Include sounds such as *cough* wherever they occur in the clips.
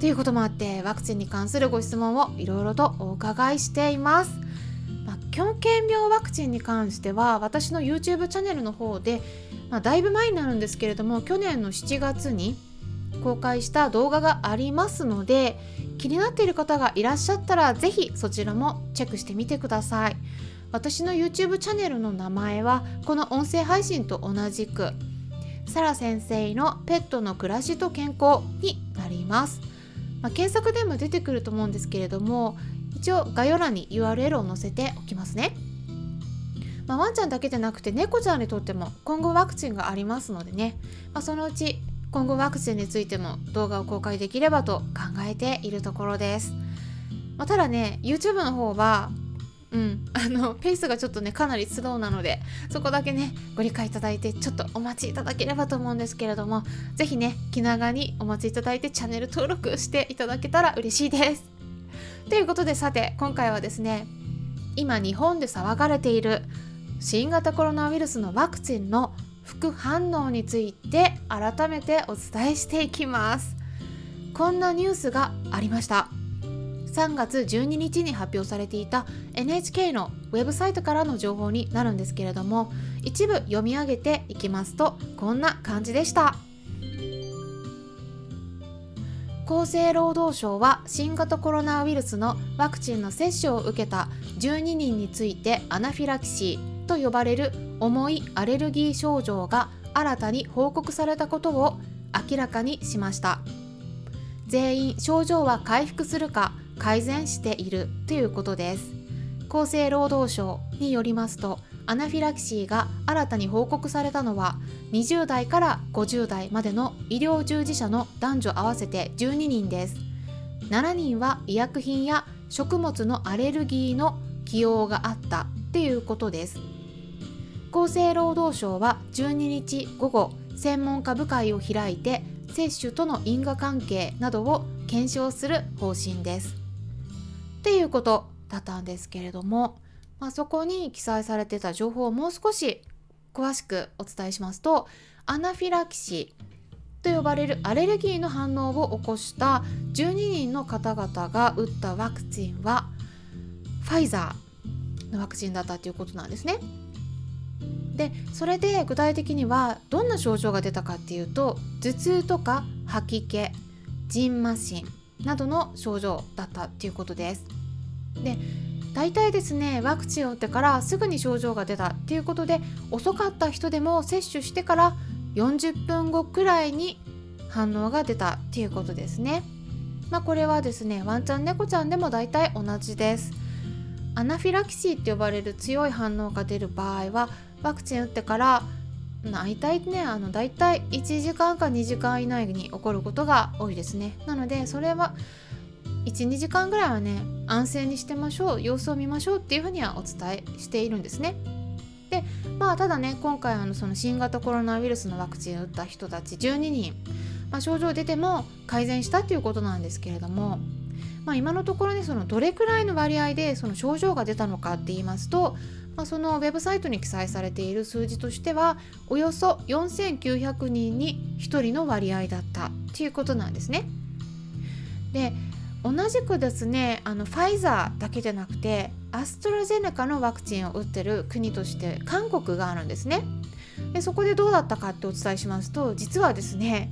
ということもあってワクチンに関するご質問をいろいろとお伺いしています。まあ、狂犬病ワクチンに関しては私の YouTube チャンネルの方で、まあ、だいぶ前になるんですけれども去年の7月に公開した動画がありますので気になっている方がいらっしゃったら是非そちらもチェックしてみてください私の YouTube チャンネルの名前はこの音声配信と同じくサラ先生のペットの暮らしと健康になりますまあ、検索でも出てくると思うんですけれども一応概要欄に URL を載せておきますね。まあ、ワンちゃんだけでなくて猫ちゃんにとっても今後ワクチンがありますのでね、まあ、そのうち今後ワクチンについても動画を公開できればと考えているところです。まあ、ただね YouTube の方はうん、あのペースがちょっとねかなりスローなのでそこだけねご理解いただいてちょっとお待ちいただければと思うんですけれども是非ね気長にお待ちいただいてチャンネル登録していただけたら嬉しいです。ということでさて今回はですね今日本で騒がれている新型コロナウイルスのワクチンの副反応について改めてお伝えしていきます。こんなニュースがありました。3月12日に発表されていた NHK のウェブサイトからの情報になるんですけれども一部読み上げていきますとこんな感じでした。厚生労働省は新型コロナウイルスのワクチンの接種を受けた12人についてアナフィラキシーと呼ばれる重いアレルギー症状が新たに報告されたことを明らかにしました。全員症状は回復するか改善しているということです。厚生労働省によりますとアナフィラキシーが新たに報告されたのは20代から50代までの医療従事者の男女合わせて12人です。7人は医薬品や食物のアレルギーの起用があったっていうことです。厚生労働省は12日午後専門家部会を開いて接種との因果関係などを検証する方針です。っていうことだったんですけれども、まあ、そこに記載されてた情報をもう少し詳しくお伝えしますとアナフィラキシーと呼ばれるアレルギーの反応を起こした12人の方々が打ったワクチンはファイザーのワクチンだったということなんですね。でそれで具体的にはどんな症状が出たかっていうと頭痛とか吐き気じんましんなどの症状だったっていうことです。で大体ですねワクチンを打ってからすぐに症状が出たっていうことで遅かった人でも接種してから40分後くらいに反応が出たっていうことですね。まあ、これはですねワンちゃん猫ちゃんでも大体同じです。アナフィラキシーって呼ばれる強い反応が出る場合はワクチン打ってから大体ねあの大体1時間か2時間以内に起こることが多いですねなのでそれは12時間ぐらいはね安静にしてましょう様子を見ましょうっていうふうにはお伝えしているんですね。でまあただね今回あのその新型コロナウイルスのワクチンを打った人たち12人、まあ、症状出ても改善したっていうことなんですけれども、まあ、今のところねそのどれくらいの割合でその症状が出たのかって言いますと、まあ、そのウェブサイトに記載されている数字としてはおよそ4900人に1人の割合だったっていうことなんですね。で同じくですねあのファイザーだけじゃなくてアストラゼネカのワクチンを打ってる国として韓国があるんですね。でそこでどうだったかってお伝えしますと実はですね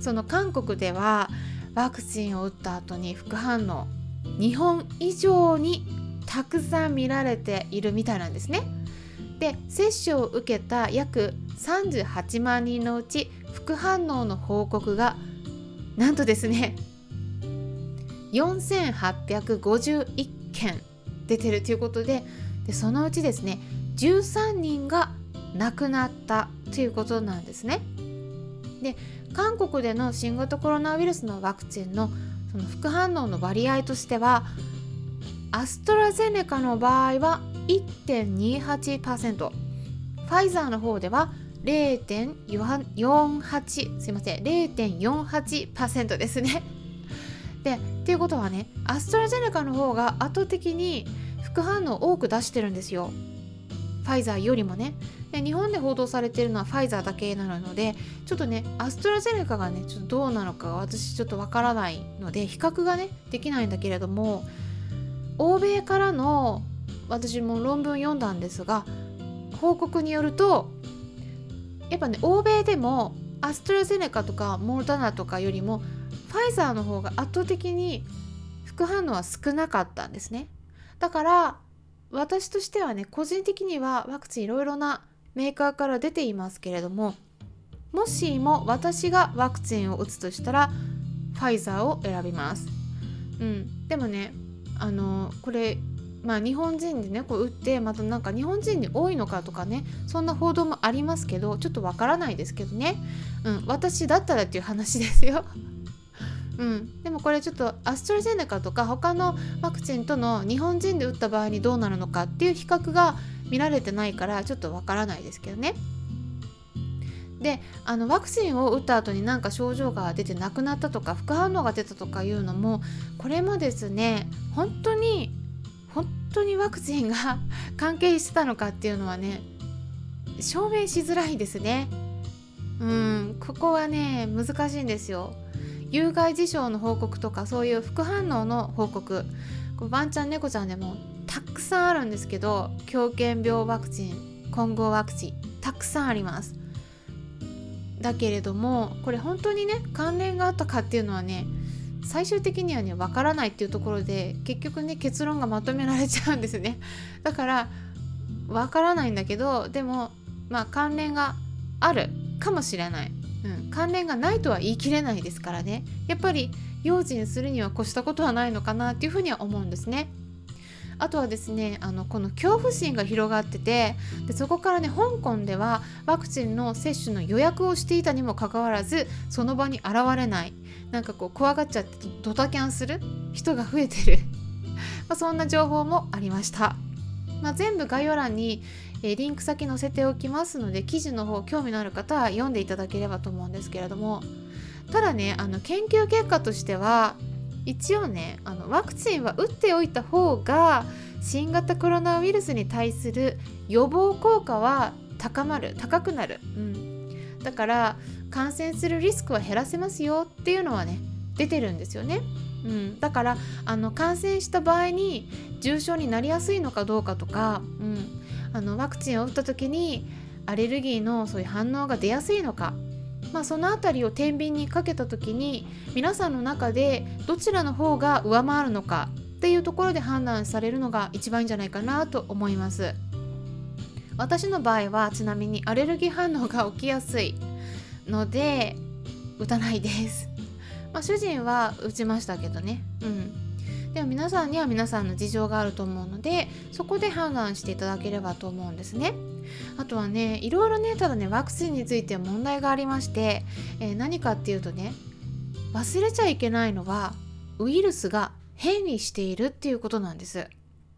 その韓国ではワクチンを打った後に副反応日本以上にたくさん見られているみたいなんですね。で接種を受けた約38万人のうち副反応の報告がなんとですね4851件出てるということででそのうちですね13人が亡くなったということなんですね。で韓国での新型コロナウイルスのワクチンのその副反応の割合としてはアストラゼネカの場合は1.28%ファイザーの方では0.48すいません0.48%ですねでっていうことはねアストラゼネカの方が圧倒的に副反応多く出してるんですよ。ファイザーよりもね。で日本で報道されてるのはファイザーだけなのでちょっとねアストラゼネカがねちょっとどうなのか私ちょっとわからないので比較がねできないんだけれども欧米からの私も論文読んだんですが報告によるとやっぱね欧米でもアストラゼネカとかモルタナとかよりもファイザーの方が圧倒的に副反応は少なかったんですね。だから私としてはね個人的にはワクチンいろいろなメーカーから出ていますけれどももしも私がワクチンを打つとしたらファイザーを選びます、うん、でもねあのこれまあ日本人でねこう打ってまたなんか日本人に多いのかとかねそんな報道もありますけどちょっとわからないですけどね、うん、私だったらっていう話ですよ。うん、でもこれちょっとアストラゼネカとか他のワクチンとの日本人で打った場合にどうなるのかっていう比較が見られてないからちょっとわからないですけどね。であのワクチンを打った後になんか症状が出てなくなったとか副反応が出たとかいうのもこれもですね本当に本当にワクチンが関係してたのかっていうのはね証明しづらいですね。うんここはね難しいんですよ。有害事象の報告とかそういう副反応の報告。ワンちゃん猫ちゃんでもたくさんあるんですけど狂犬病ワクチン混合ワクチンたくさんあります。だけれどもこれ本当にね関連があったかっていうのはね最終的にはねわからないっていうところで結局ね結論がまとめられちゃうんですね。だからわからないんだけどでもまあ関連があるかもしれない、うん、関連がないとは言い切れないですからね。やっぱり用心するには越したことはないのかなっていうふうには思うんですね。あとはですねあのこの恐怖心が広がっててでそこからね香港ではワクチンの接種の予約をしていたにもかかわらずその場に現れない。なんかこう怖がっちゃってドタキャンする人が増えてる。*laughs* まそんな情報もありました、まあ、全部概要欄にえリンク先載せておきますので記事の方興味のある方は読んでいただければと思うんですけれども。ただねあの研究結果としては一応ねあのワクチンは打っておいた方が新型コロナウイルスに対する予防効果は高まる高くなる、うん、だから感染するリスクは減らせますよっていうのはね出てるんですよね。うん、だからあの感染した場合に重症になりやすいのかどうかとか、うん、あのワクチンを打った時にアレルギーのそういう反応が出やすいのか、まあ、その辺りを天秤にかけた時に皆さんの中でどちらの方が上回るのかっていうところで判断されるのが一番いいんじゃないかなと思います。私の場合はちなみにアレルギー反応が起きやすいので打たないです。まあ、主人は打ちましたけどね。うん。でも皆さんには皆さんの事情があると思うのでそこで判断していただければと思うんですね。あとはねいろいろねただねワクチンについて問題がありまして、えー、何かっていうとね忘れちゃいけないのはウイルスが変異しているっていうことなんです。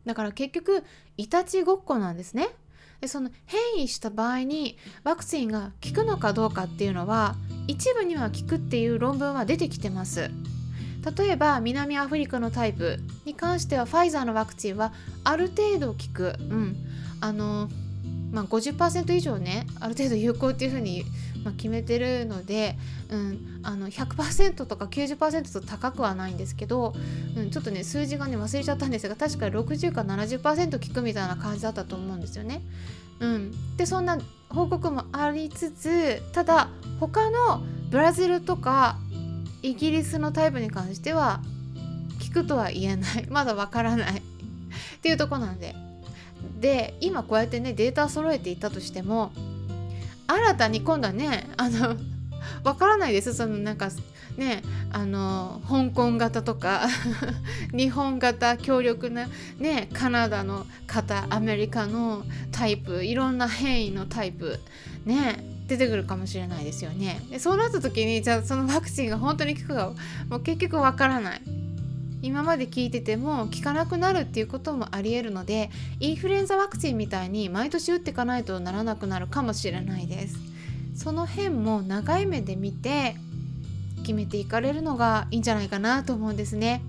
だから結局いたちごっこなんですね。でその変異した場合にワクチンが効くのかどうかっていうのは一部には効くっていう論文は出てきてます。例えば南アフリカのタイプに関してはファイザーのワクチンはある程度効く、うん、あのまあ、50%以上ねある程度有効っていうふうに、まあ、決めてるので、うん、あの100%とか90%と高くはないんですけど、うん、ちょっとね数字がね忘れちゃったんですが確か60か70%効くみたいな感じだったと思うんですよね。うん、でそんな報告もありつつただ他のブラジルとかイギリスのタイプに関しては効くとは言えない。*laughs* まだわからない。っていうとこなんで。で今こうやってねデータ揃えていたとしても新たに今度はねあの *laughs* わからないです。そのなんかねあの香港型とか *laughs* 日本型強力なねカナダの型アメリカのタイプいろんな変異のタイプね。出てくるかもしれないですよね。でそうなった時にじゃあそのワクチンが本当に効くかもう結局わからない。今まで聞いてても効かなくなるっていうこともありえるのでインフルエンザワクチンみたいに毎年打っていかないとならなくなるかもしれないです。その辺も長い目で見て決めていかれるのがいいんじゃないかなと思うんですね。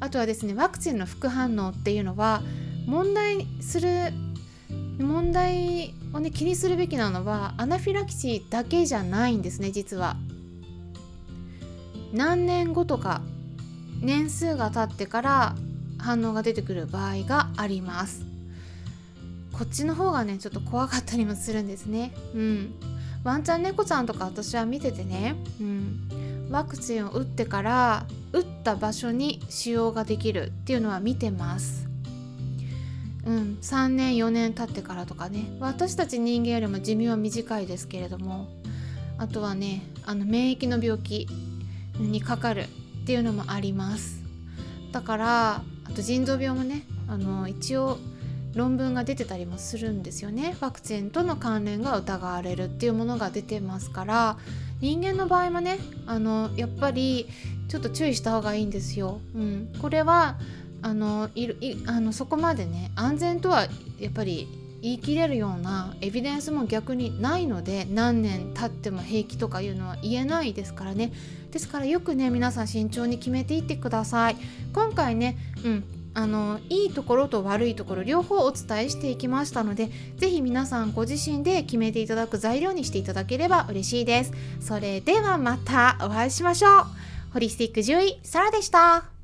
あとはですねワクチンの副反応っていうのは問題する問題をね気にするべきなのはアナフィラキシーだけじゃないんですね実は。何年後とか年数が経ってから反応が出てくる場合があります。こっちの方がねちょっと怖かったりもするんですね。うん。ワンちゃん猫ちゃんとか私は見ててね、うん、ワクチンを打ってから打った場所に使用ができるっていうのは見てます。うん3年4年経ってからとかね。私たち人間よりも寿命は短いですけれども。あとはねあの免疫の病気にかかるっていうのもあります。だからあと腎臓病もねあの一応論文が出てたりもするんですよね。ワクチンとの関連が疑われるっていうものが出てますから。人間の場合もねあのやっぱりちょっと注意した方がいいんですよ。うん、これはあのいいあのそこまでね安全とはやっぱり言い切れるようなエビデンスも逆にないので何年経っても平気とかいうのは言えないですからね。ですからよくね皆さん慎重に決めていってください。今回ねうんあのいいところと悪いところ両方お伝えしていきましたので是非皆さんご自身で決めていただく材料にしていただければ嬉しいです。それではまたお会いしましょう。ホリスティック獣医サラでした。